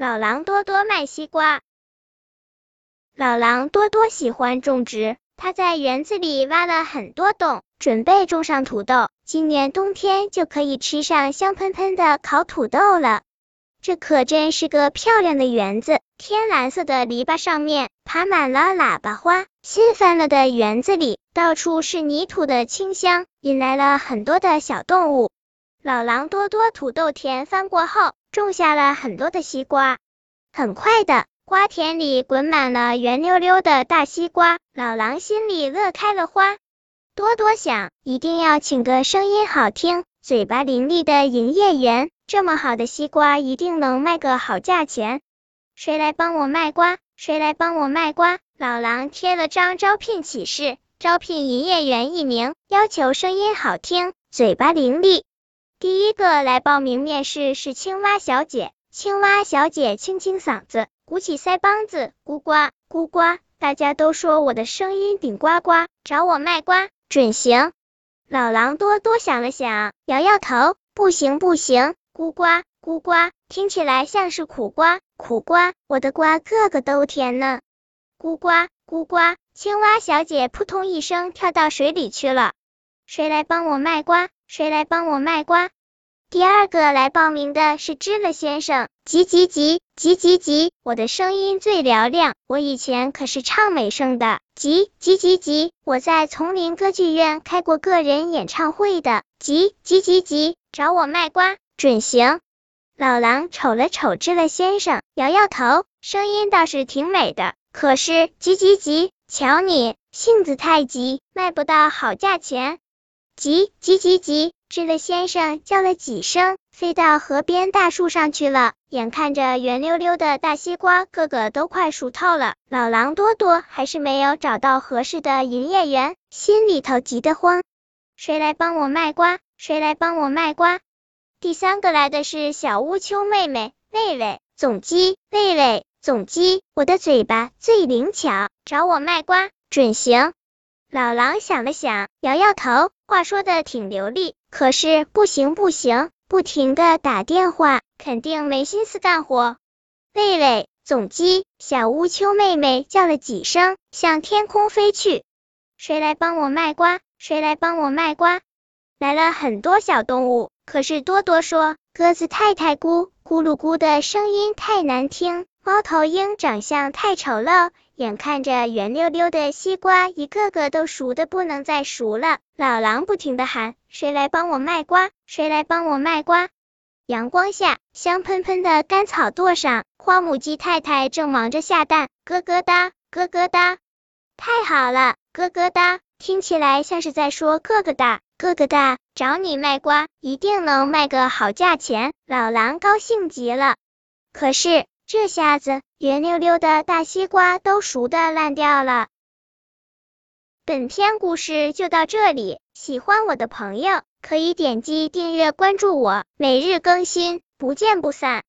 老狼多多卖西瓜。老狼多多喜欢种植，他在园子里挖了很多洞，准备种上土豆。今年冬天就可以吃上香喷喷的烤土豆了。这可真是个漂亮的园子，天蓝色的篱笆上面爬满了喇叭花，新翻了的园子里到处是泥土的清香，引来了很多的小动物。老狼多多土豆田翻过后，种下了很多的西瓜。很快的，瓜田里滚满了圆溜溜的大西瓜，老狼心里乐开了花。多多想，一定要请个声音好听、嘴巴伶俐的营业员，这么好的西瓜，一定能卖个好价钱。谁来帮我卖瓜？谁来帮我卖瓜？老狼贴了张招聘启事，招聘营业员一名，要求声音好听、嘴巴伶俐。第一个来报名面试是青蛙小姐。青蛙小姐清清嗓子，鼓起腮帮子，咕呱咕呱，大家都说我的声音顶呱呱，找我卖瓜。准行。老狼多多想了想，摇摇头，不行不行，咕呱咕呱，听起来像是苦瓜，苦瓜，我的瓜个个都甜呢。咕呱咕呱，青蛙小姐扑通一声跳到水里去了。谁来帮我卖瓜？谁来帮我卖瓜？第二个来报名的是知了先生，急急急急急急，我的声音最嘹亮，我以前可是唱美声的，急急急急，我在丛林歌剧院开过个人演唱会的，急急急急，找我卖瓜准行。老狼瞅了瞅知了先生，摇摇头，声音倒是挺美的，可是急急急，瞧你性子太急，卖不到好价钱，急急急急。知了先生叫了几声，飞到河边大树上去了。眼看着圆溜溜的大西瓜个个都快熟透了，老狼多多还是没有找到合适的营业员，心里头急得慌。谁来帮我卖瓜？谁来帮我卖瓜？第三个来的是小乌秋妹妹，喂喂，总机，喂喂，总机，我的嘴巴最灵巧，找我卖瓜准行。老狼想了想，摇摇头，话说的挺流利。可是不行不行，不停的打电话，肯定没心思干活。喂喂，总机，小乌秋妹妹叫了几声，向天空飞去。谁来帮我卖瓜？谁来帮我卖瓜？来了很多小动物，可是多多说，鸽子太太咕咕噜咕的声音太难听，猫头鹰长相太丑陋。眼看着圆溜溜的西瓜一个个都熟的不能再熟了，老狼不停的喊：“谁来帮我卖瓜？谁来帮我卖瓜？”阳光下，香喷喷的干草垛上，花母鸡太太正忙着下蛋，咯咯哒，咯咯哒。太好了，咯咯哒，听起来像是在说咯咯哒，咯咯哒，找你卖瓜，一定能卖个好价钱。老狼高兴极了。可是。这下子，圆溜溜的大西瓜都熟的烂掉了。本篇故事就到这里，喜欢我的朋友可以点击订阅关注我，每日更新，不见不散。